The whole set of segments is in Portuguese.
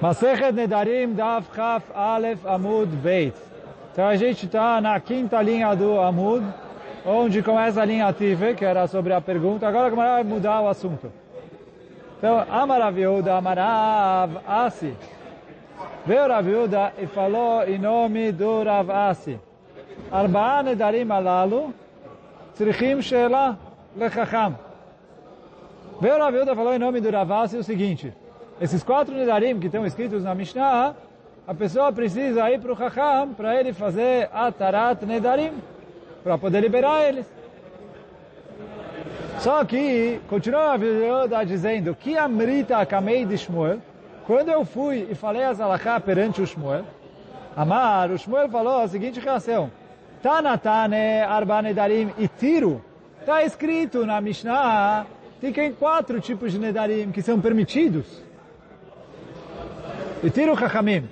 Masechet Nedarim Dav Chaf Aleph Amud Beit. Então a gente está na quinta linha do Amud, onde começa a linha Tive, que era sobre a pergunta. Agora como vai mudar o assunto. Então, Amaraviuda, Amarav Asi. Veio Raviuda e falou em nome do Rav Asi. Arba'a Nedarim Alalu, Tzrichim Sheela Lechacham. Veio Raviuda e falou em nome do Rav Asi o seguinte. Esses quatro Nedarim que estão escritos na Mishnah, a pessoa precisa ir para o Chacham para ele fazer Atarat Nedarim, para poder liberar eles. Só que, continua a Viuda dizendo, que Amrita Kamei de Shmuel, quando eu fui e falei as alahá perante o Shmuel, Amar, o Shmuel falou a seguinte reação, Tanatane Arba Nedarim e Tiro, está escrito na Mishnah, tem quatro tipos de Nedarim que são permitidos. E tiro Chachamim.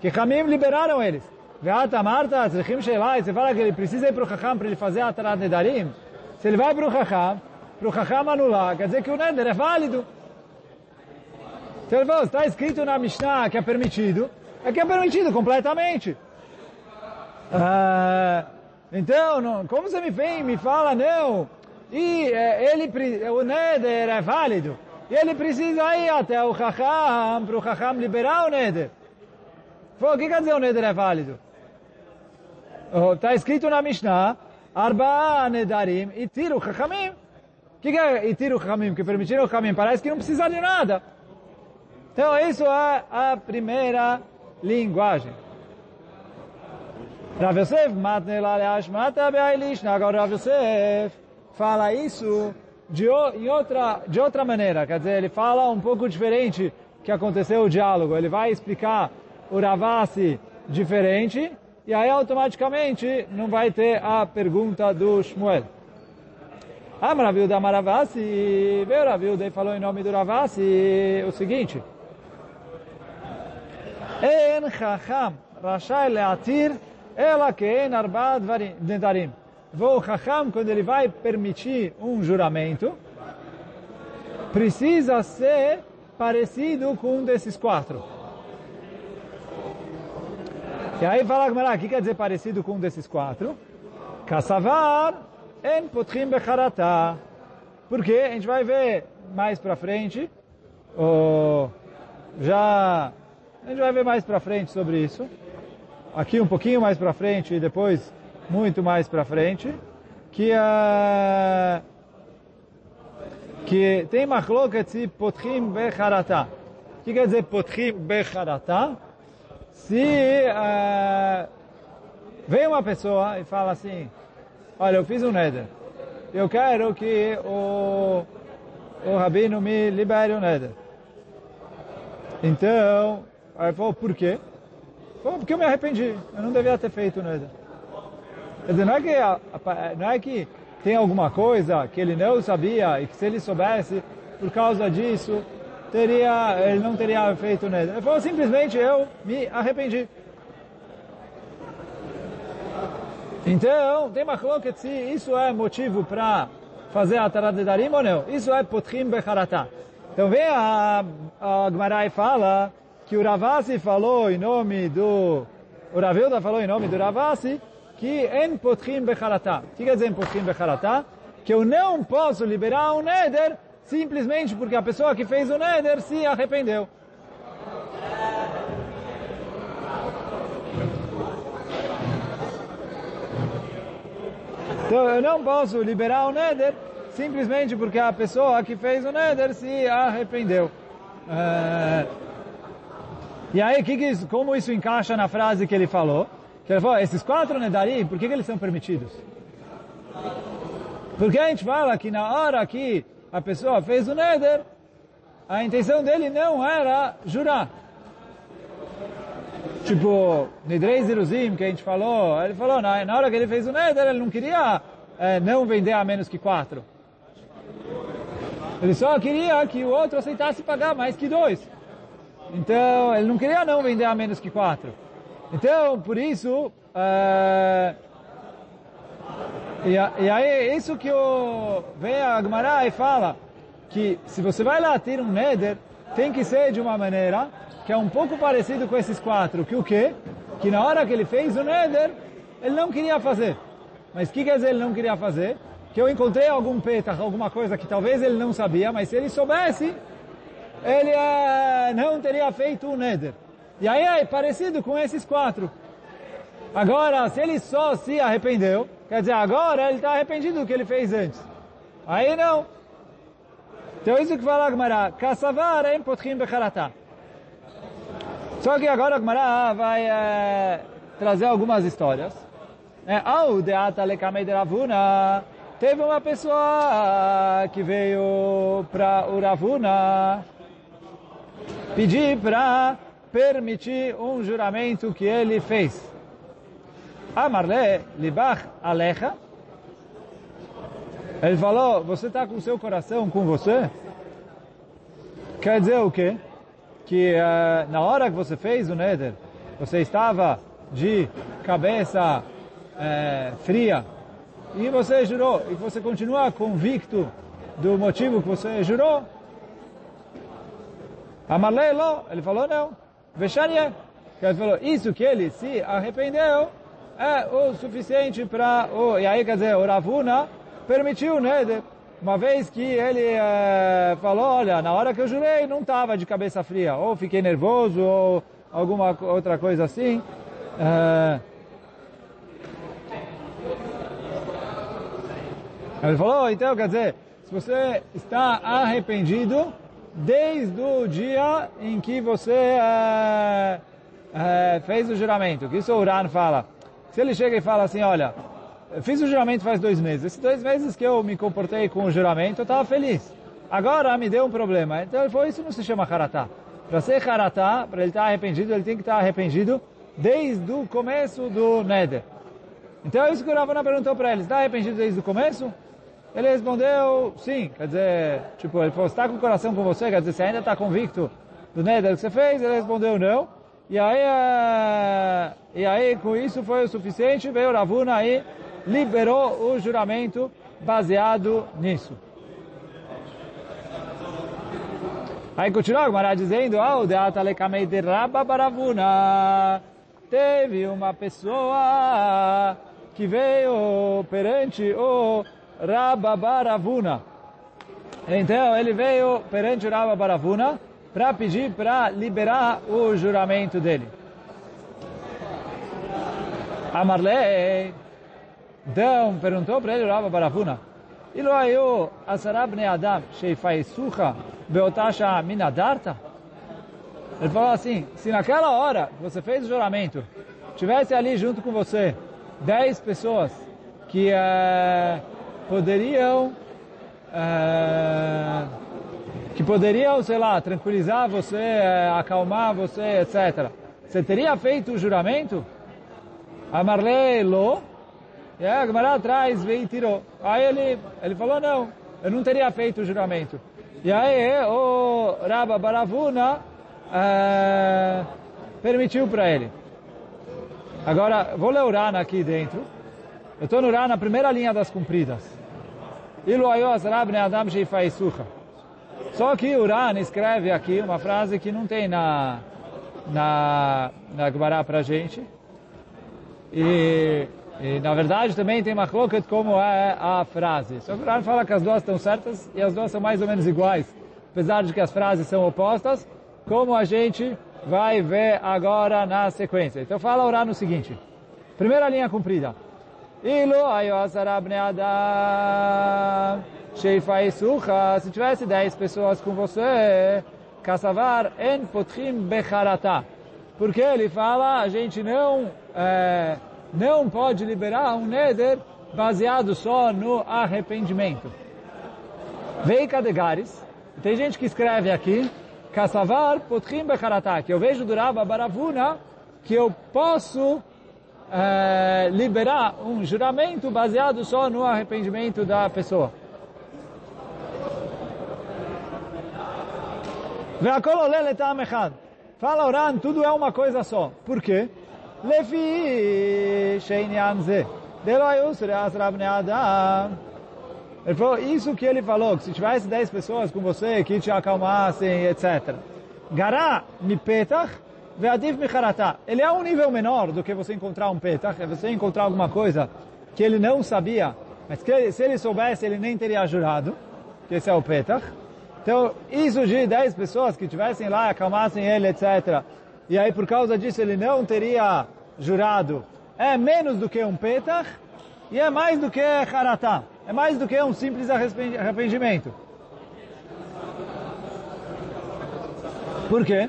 Que Chachamim liberaram eles. Veata Marta, Tzrechim Sheilai, você fala que ele precisa ir para o Chacham para ele fazer a Tarat Nedarim. Se ele vai para o Chacham, para o Chacham anular, quer dizer que o Neder é válido. Então está escrito na Mishnah que é permitido, é que é permitido completamente. Ah, então, não, como você me vem me fala, não, e é, ele, o Neder é válido, e ele precisa ir até o Chacham, para o Chacham liberar o Neder. Falou, o que quer dizer o Neder é válido? Está escrito na Mishnah, Arba Nedarim e tiro Chachamim. O que, que é tiro Chachamim? Que permitiram o Chachamim? Parece que não precisa de nada. Então, isso é a primeira linguagem. Rav Yosef, Matne Laleash Mata. Agora Rav Yosef fala isso de, em outra, de outra maneira. Quer dizer, ele fala um pouco diferente que aconteceu o diálogo. Ele vai explicar o Ravasi diferente e aí automaticamente não vai ter a pergunta do Shmuel. Amaravilda Maravasi, veio Ravilda e falou em nome do Ravasi o seguinte. En chacham rashai leatir ela en arba nedarim. O chacham, quando ele vai permitir um juramento, precisa ser parecido com um desses quatro. E aí fala Gamara, o que quer dizer parecido com um desses quatro? Kassavar en potrim becharata. Porque a gente vai ver mais para frente, ou já a gente vai ver mais para frente sobre isso. Aqui um pouquinho mais para frente e depois muito mais para frente, que uh, que tem machloket se potrim becharata. O que quer dizer potrim becharata? Se uh, vem uma pessoa e fala assim, olha, eu fiz um neder, eu quero que o, o rabino me libere o neder. Então, aí falou, por quê? Falou, porque eu me arrependi, eu não devia ter feito o neder. Quer dizer, não é, que, não é que tem alguma coisa que ele não sabia e que se ele soubesse, por causa disso, teria, ele não teria feito nada. Ele falou simplesmente, eu me arrependi. Então, tem uma coloca se isso é motivo para fazer a Darim ou não. Isso é Potrim Becharatá. Então vem a, a Gmarai e fala que o Ravasi falou em nome do... O Ravilda falou em nome do Ravasi que en Potrim Becharatá. O que quer dizer em Potrim Becharatá? Que eu não posso liberar um Neder simplesmente porque a pessoa que fez o Neder se arrependeu. Então eu não posso liberar o Neder simplesmente porque a pessoa que fez o Neder se arrependeu. E aí, que que isso, como isso encaixa na frase que ele falou? Que ele falou, esses quatro Nedarim, por que, que eles são permitidos? Porque a gente fala que na hora que a pessoa fez o Neder, a intenção dele não era jurar. Tipo, Nidrei Ziruzim, que a gente falou, ele falou, na, na hora que ele fez o Neder, ele não queria é, não vender a menos que quatro. Ele só queria que o outro aceitasse pagar mais que dois. Então, ele não queria não vender a menos que quatro. Então, por isso, é, e, e, aí, isso que o, vem a Agmará e fala, que se você vai lá ter um neder, tem que ser de uma maneira que é um pouco parecido com esses quatro, que o quê? Que na hora que ele fez o Neder, ele não queria fazer. Mas o que quer dizer ele não queria fazer? Que eu encontrei algum petach, alguma coisa que talvez ele não sabia, mas se ele soubesse, ele uh, não teria feito o Neder. E aí é parecido com esses quatro. Agora, se ele só se arrependeu, quer dizer, agora ele está arrependido do que ele fez antes. Aí não. Então isso que fala a Gemara, Kassavar em potchim becharatá. Só que agora a vai é, trazer algumas histórias. É, Ao deata de Ravuna, teve uma pessoa que veio para o Ravuna pedir para permitir um juramento que ele fez. Amarle libach alecha. Ele falou, você está com seu coração com você? Quer dizer o quê? Que uh, na hora que você fez o Neder, você estava de cabeça uh, fria e você jurou, e você continua convicto do motivo que você jurou? Amarle lo, ele falou não. Vexaria. Ele falou, isso que ele se arrependeu é o suficiente para o... E aí, quer dizer, o Ravuna permitiu, né? Uma vez que ele é, falou, olha, na hora que eu jurei, não estava de cabeça fria. Ou fiquei nervoso, ou alguma outra coisa assim. É, ele falou, então, quer dizer, se você está arrependido desde o dia em que você é, é, fez o juramento, que isso o Uran fala. Se ele chega e fala assim, olha, fiz o juramento faz dois meses, esses dois meses que eu me comportei com o juramento, eu estava feliz. Agora me deu um problema. Então ele falou, isso não se chama haratá. Para ser haratá, para ele estar arrependido, ele tem que estar arrependido desde o começo do Neder. Então é isso que o Ravana perguntou para ele, está arrependido desde o começo? Ele respondeu, sim. Quer dizer, tipo, ele falou, está com o coração com você? Quer dizer, você ainda está convicto do Neder que você fez? Ele respondeu, não. E aí, uh, e aí com isso foi o suficiente, veio Ravuna aí, liberou o juramento baseado nisso. Aí continua o Mará dizendo, Rabba. Teve uma pessoa que veio perante o Rabba Baravuna. Então ele veio perante o Rabba Baravuna para pedir para liberar o juramento dele. Amarlei, então perguntou para ele Rabba Baravuna, Ilo ayu asarab ne adam sheifaisucha beotasha minadarta? Ele falou assim, se naquela hora você fez o juramento, tivesse ali junto com você dez pessoas que uh, poderiam uh, que poderiam, sei lá, tranquilizar você, é, acalmar você, etc. Você teria feito o juramento? Amarlei lo, e a Gemara atrás veio e tirou. Aí ele, ele falou, não, eu não teria feito o juramento. E aí o Rabba Baravuna é, permitiu para ele. Agora, vou ler o Rana aqui dentro. Eu estou no Rana, na primeira linha das compridas. Só que o Ran escreve aqui uma frase que não tem na, na, na Gemara para gente. E, e, na verdade também tem uma cloquet como é a frase. Só que o Ran fala que as duas estão certas e as duas são mais ou menos iguais. Apesar de que as frases são opostas, como a gente vai ver agora na sequência. Então fala o Ran o seguinte. Primeira linha comprida. Ilo ayosarabne adam Sheifa Isucha, se tivesse 10 pessoas com você, Kassavar en potrim becharata. Porque ele fala, a gente não, é, não pode liberar um neder baseado só no arrependimento. Vei Kadegares, tem gente que escreve aqui, Kassavar potrim becharata, que eu vejo do Rabba Baravuna, que eu posso é, liberar um juramento baseado só no arrependimento da pessoa. Fala Oran, tudo é uma coisa só. Por quê? Ele falou, isso que ele falou, que se tivesse 10 pessoas com você que te acalmassem, etc. Gará mi petach ve'adif mi haratá. Ele é um nível menor do que você encontrar um petach, é você encontrar alguma coisa que ele não sabia, mas que se ele soubesse, ele nem teria jurado, que esse é o petach. Então, isso de 10 pessoas que tivessem lá, acalmassem ele, etc. E aí, por causa disso, ele não teria jurado. É menos do que um petach e é mais do que haratá. É mais do que um simples arrependimento. Por quê?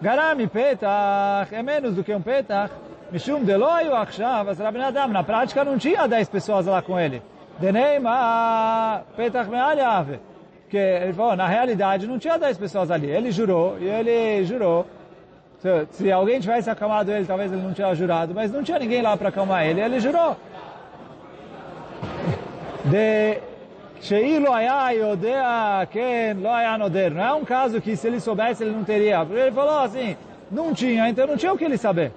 Garami petach é menos do que um petach. Mishum deloyu achshav, as Rabinadam. Na prática não tinha 10 pessoas lá com ele. Deneima petach me'alhave. Porque ele falou, na realidade não tinha 10 pessoas ali. Ele jurou, e ele jurou. Se, se alguém tivesse acalmado ele, talvez ele não tinha jurado, mas não tinha ninguém lá para acalmar ele, ele jurou. De não é um caso que se ele soubesse ele não teria. Ele falou assim, não tinha, então não tinha o que ele saber.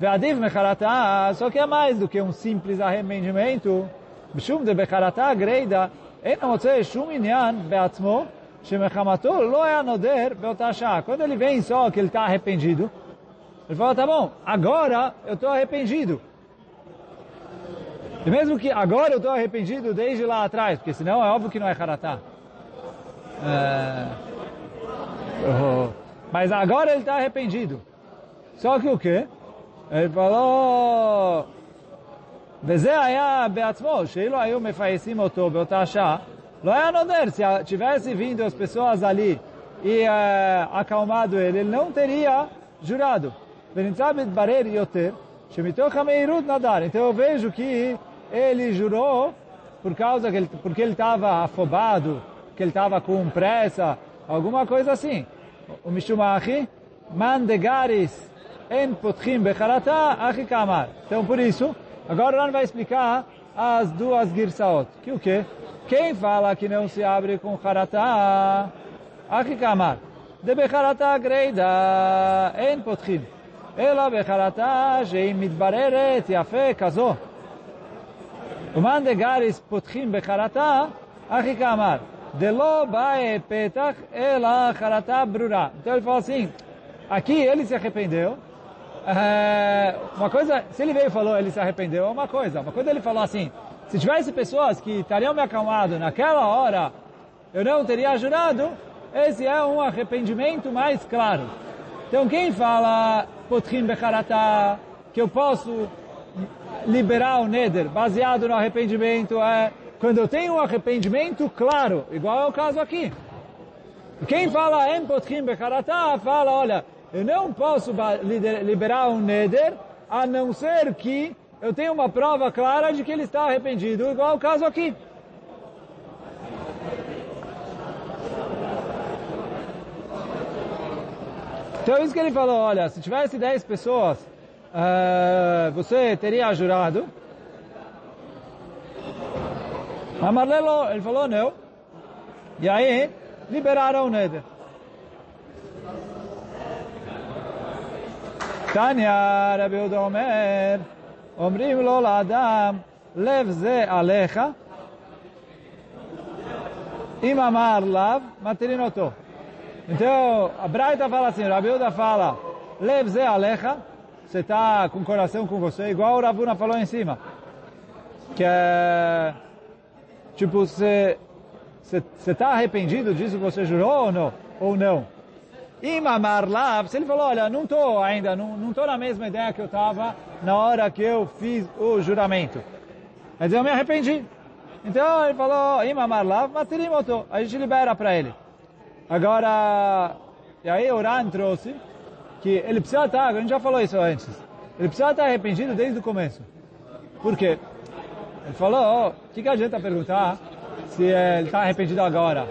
Ah, só que é mais do que um simples arrependimento. De Quando ele vem só que ele está arrependido, ele fala, tá bom, agora eu estou arrependido. E mesmo que agora eu estou arrependido desde lá atrás, porque senão é óbvio que não é haratá. É... Oh. Mas agora ele está arrependido. Só que o quê? Ele falou... וזה היה בעצמו, שאילו היו מפייסים אותו באותה שעה, לא היה נודר, se tivesse vindo as pessoas ali e uh, acalmado ele, ele não teria jurado. ונמצא מתברר יותר, שמתוך המהירות נדר. Então eu vejo que ele jurou por causa que ele, porque ele estava afobado, que ele estava com pressa, alguma coisa assim. O Mishumachi, mandegaris en potchim becharata achikamar. Então por isso, agora Ran vai explicar as duas girsaot. Que o quê? Quem fala que não se abre com charata, achikamar? De becharata greida en potchim. Ela becharata sheim mitbareret yafe casou. Uman garis potchim becharata, achikamar. Delo bae petach ela charata brura. Então eh, ele fala assim, aqui ele se arrependeu. Uma coisa, se ele veio e falou ele se arrependeu, é uma coisa. Uma coisa ele falou assim, se tivesse pessoas que estariam me acalmado naquela hora, eu não teria jurado, esse é um arrependimento mais claro. Então quem fala potrim becharata, que eu posso liberar o neder baseado no arrependimento, é quando eu tenho um arrependimento claro, igual é o caso aqui. Quem fala em potrim becharata, fala, olha, eu não posso liberar um neder, a não ser que eu tenha uma prova clara de que ele está arrependido, igual o caso aqui. Então isso que ele falou, olha, se tivesse 10 pessoas, uh, você teria jurado. Mas Marlelo, ele falou não. E aí, liberaram o Neder. תניא רבי יהודה אומר, אומרים לו לאדם, לב זה עליך, אם אמר לאו, מתירין אותו. Então, a Braita fala assim, Rabi Yehuda fala, lev ze alecha, você está com o coração com você, igual o Ravuna falou em cima. Que é, tipo, você está arrependido disso que você jurou ou não? Ou não? Imamar lá, se ele falou, olha, não estou ainda, não estou na mesma ideia que eu estava na hora que eu fiz o juramento. Quer dizer, eu me arrependi. Então ele falou, Imamar lá, Matirimoto, a gente libera para ele. Agora, e aí o Ran trouxe que ele precisa estar, a gente já falou isso antes, ele precisa estar arrependido desde o começo. Por quê? Ele falou, o oh, que, que adianta perguntar se ele está arrependido agora?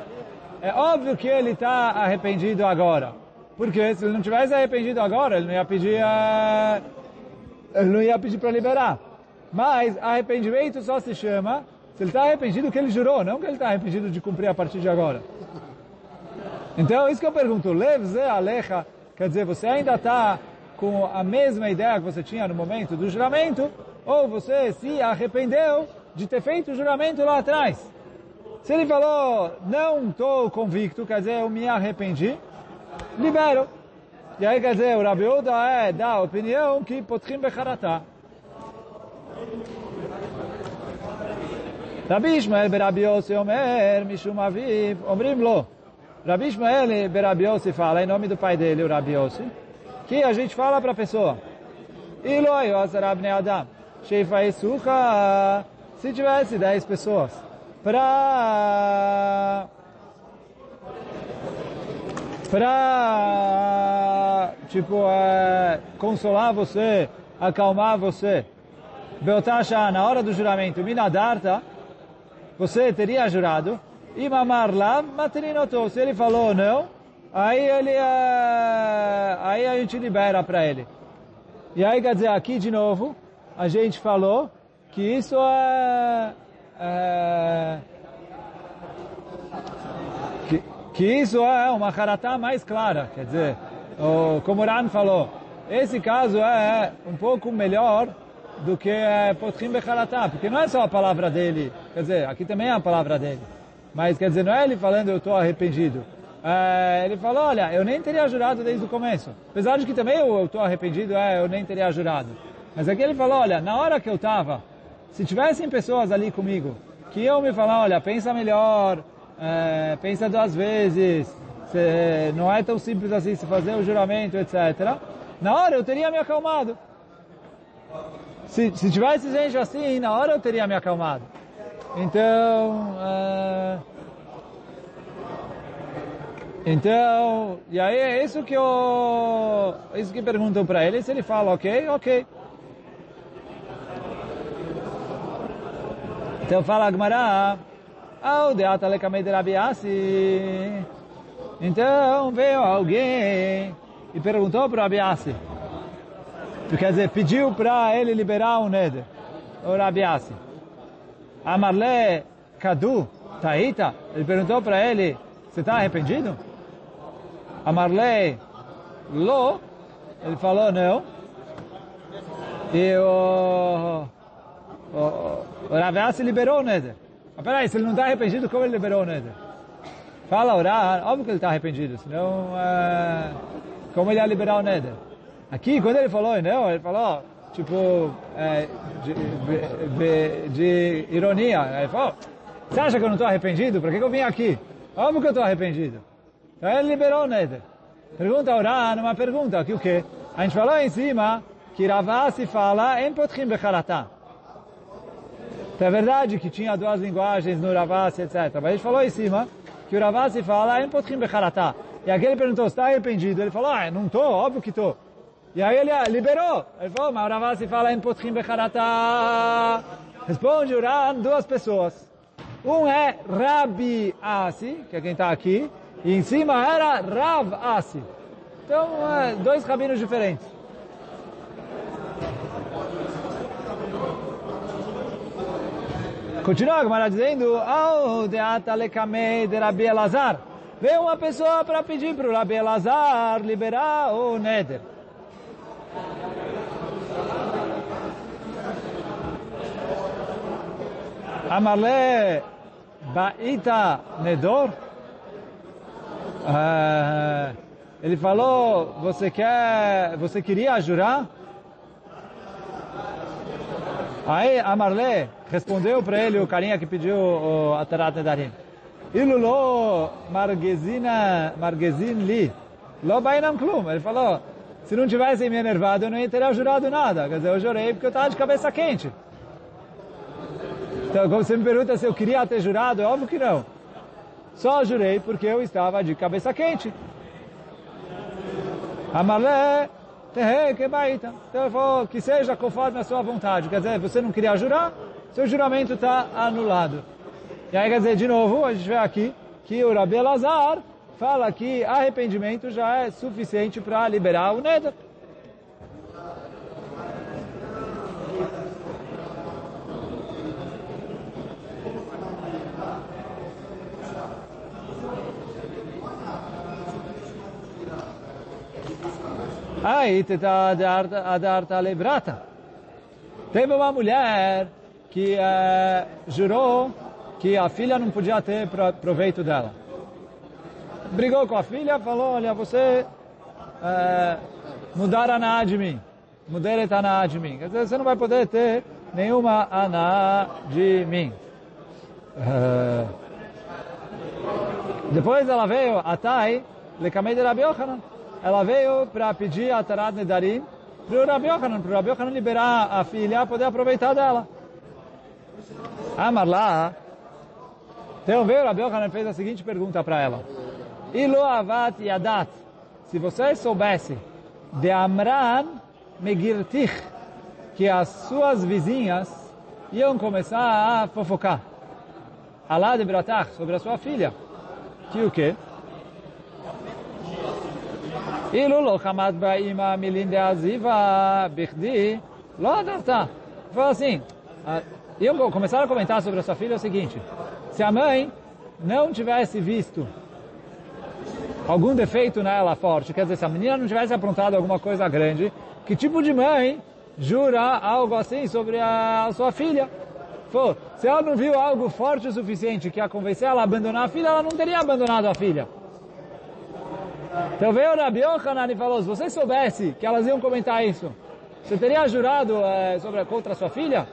É óbvio que ele está arrependido agora. Porque se ele não tivesse arrependido agora, ele não ia pedir a... ele não ia pedir para liberar. Mas arrependimento só se chama se ele está arrependido que ele jurou, não que ele está arrependido de cumprir a partir de agora. Então, isso que eu pergunto, levze alecha, quer dizer, você ainda está com a mesma ideia que você tinha no momento do juramento, ou você se arrependeu de ter feito o juramento lá atrás. Se ele falou, não estou convicto, quer dizer, eu me arrependi, libero. E aí quer dizer, o Rabi Uda é da opinião que potrim becharatá. Rabi Ishmael berabi Yossi omer, mishum aviv, omrim lo. Rabi Ishmael berabi fala, em nome do pai dele, o Rabi que a gente fala para a pessoa, Ilo ayosar abne adam, se tivesse 10 pessoas, para para tipo é, consolar você, acalmar você. Beotasha, na hora do juramento, minadarta, você teria jurado, e mamar lá, materinotou. Se ele falou não, aí ele é, aí a gente libera para ele. E aí quer dizer, aqui de novo, a gente falou que isso é, é que, que isso é uma haratá mais clara, quer dizer, o, como Ran falou, esse caso é um pouco melhor do que é Potrim Becharatá, porque não é só a palavra dele, quer dizer, aqui também é a palavra dele, mas quer dizer, não é ele falando eu estou arrependido, é, ele falou, olha, eu nem teria jurado desde o começo, apesar de que também eu estou arrependido, é, eu nem teria jurado, mas aqui ele falou, olha, na hora que eu estava, se tivessem pessoas ali comigo, que iam me falar, olha, pensa melhor, é, pensa duas vezes, não é tão simples assim se fazer o juramento, etc. Na hora eu teria me acalmado. Se, se tivesse gente assim, na hora eu teria me acalmado. Então, é, então, e aí é isso que eu, isso que perguntam para ele, se ele fala ok, ok. Então fala Agmará, ao deata lekamei de Rabiasi. Então veio alguém e perguntou para Rabiasi. Quer dizer, pediu para ele liberar o Neder, o Rabiasi. Amarle Kadu Taita, ele perguntou para ele, você está arrependido? Amarle Lo, ele falou não. E o, o, o Rabiasi liberou o Neder. Mas peraí, se ele não está arrependido, como ele liberou o Neder? Fala orar, óbvio que ele está arrependido, senão é, como ele ia liberar o Neder? Aqui, quando ele falou não, ele falou, tipo, é, de, de, de, ironia. Ele falou, você acha que eu não estou arrependido? Por que, que eu vim aqui? Óbvio que eu estou arrependido. Então ele liberou o Neder. Pergunta orar, numa pergunta, aqui o quê? A gente falou em cima que Ravasi fala em Potchim Becharatah. Então é verdade que tinha duas linguagens no Ravasi, etc. Mas a gente falou em cima que o Ravasi fala em Potchim Becharatah. E aquele perguntou, está arrependido? Ele falou, ah, não estou, óbvio que estou. E aí ele liberou. Ele falou, mas o Ravasi fala em Potchim Becharatah. Responde Ran, duas pessoas. Um é Rabi Asi, que é quem está aqui, e em cima era Rav Asi. Então, dois rabinos diferentes. Continua a Gemara dizendo, oh, deata lekamei de Rabi Elazar. Veio uma pessoa para pedir para o Rabi Elazar liberar o Neder. Amarle Baita Nedor. Uh, ele falou, você quer, você queria jurar? Aí Amarle respondeu para ele o carinha que pediu o Atarat Nedarim. Ilulo Margezina, Margezin Li. Lo Bainam Klum. Ele falou, se não tivessem me enervado, eu não teria jurado nada. Quer dizer, eu jurei porque eu estava de cabeça quente. Então, como você me pergunta se eu queria ter jurado, é óbvio que não. Só jurei porque eu estava de cabeça quente. Amarle então ele falou que seja conforme a sua vontade. Quer dizer, você não queria jurar, seu juramento está anulado. E aí quer dizer, de novo, a gente vê aqui que o Rabi Elazar fala que arrependimento já é suficiente para liberar o Neder. Aí, adarta lebrata. Teve uma mulher que uh, jurou que a filha não podia ter proveito dela. brigou com a filha, falou, olha, você é, mudar aná de mim. Muderet aná de mim. Quer dizer, você não vai poder ter nenhuma aná de mim. É, depois ela veio, a Tai, Lekamei de Rabi Yochanan. Ela veio para pedir a Tarat Nedarim para o Rabi Yochanan, para o Rabi Yochanan liberar a filha, poder aproveitar dela. Amar lá. Então veio o Rabi Yochanan fez a seguinte pergunta para ela. Ilo avat yadat. Se você soubesse de Amran megirtich, que as suas vizinhas iam começar a fofocar. Alá de Bratach, sobre a sua filha. Que o quê? אילו לא חמד באמא מילין דעזיבה בכדי, לא אדרתה. Falou assim, iam começar a comentar sobre a sua filha é o seguinte, se a mãe não tivesse visto algum defeito nela forte, quer dizer, se a menina não tivesse aprontado alguma coisa grande, que tipo de mãe jura algo assim sobre a, a sua filha? Pô, se ela não viu algo forte o suficiente que a convencer ela a abandonar a filha, ela não teria abandonado a filha. Então veio Rabi Yochanan e falou, se você soubesse que elas iam comentar isso, você teria jurado é, sobre, contra sua filha?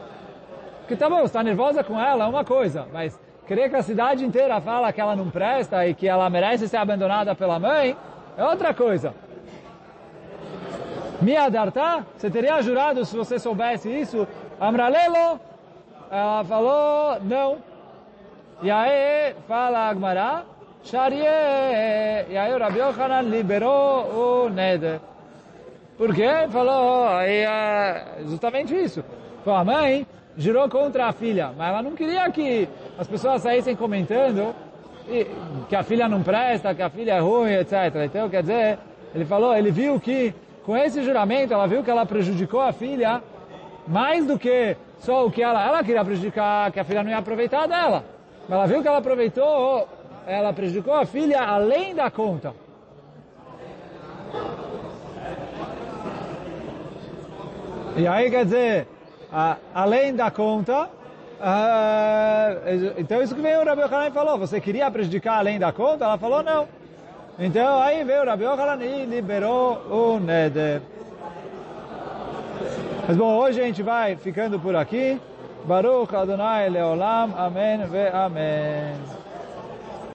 Porque tá bom, está nervosa com ela é uma coisa, mas querer que a cidade inteira fala que ela não presta e que ela merece ser abandonada pela mãe, é outra coisa. Mia Darta, você teria jurado se você soubesse isso? Amralelo, ela falou, não. E aí, fala Agmará, Sharie. E aí o Rabi Yochanan liberou o Neder. Por quê? Falou, aí, é justamente isso. Falou, a mãe girou contra a filha, mas ela não queria que as pessoas saíssem comentando que a filha não presta, que a filha é ruim, etc. Então, quer dizer, ele falou, ele viu que com esse juramento, ela viu que ela prejudicou a filha mais do que só o que ela, ela queria prejudicar, que a filha não ia aproveitar dela. Mas ela viu que ela aproveitou ela prejudicou a filha além da conta. E aí quer dizer, além da conta, então isso que veio o Rabi Yochanan e falou, você queria prejudicar além da conta? Ela falou não. Então aí veio o Rabi Yochanan e liberou o Neder. Mas bom, hoje a gente vai ficando por aqui. Baruch Adonai Leolam. Amém ve Amém.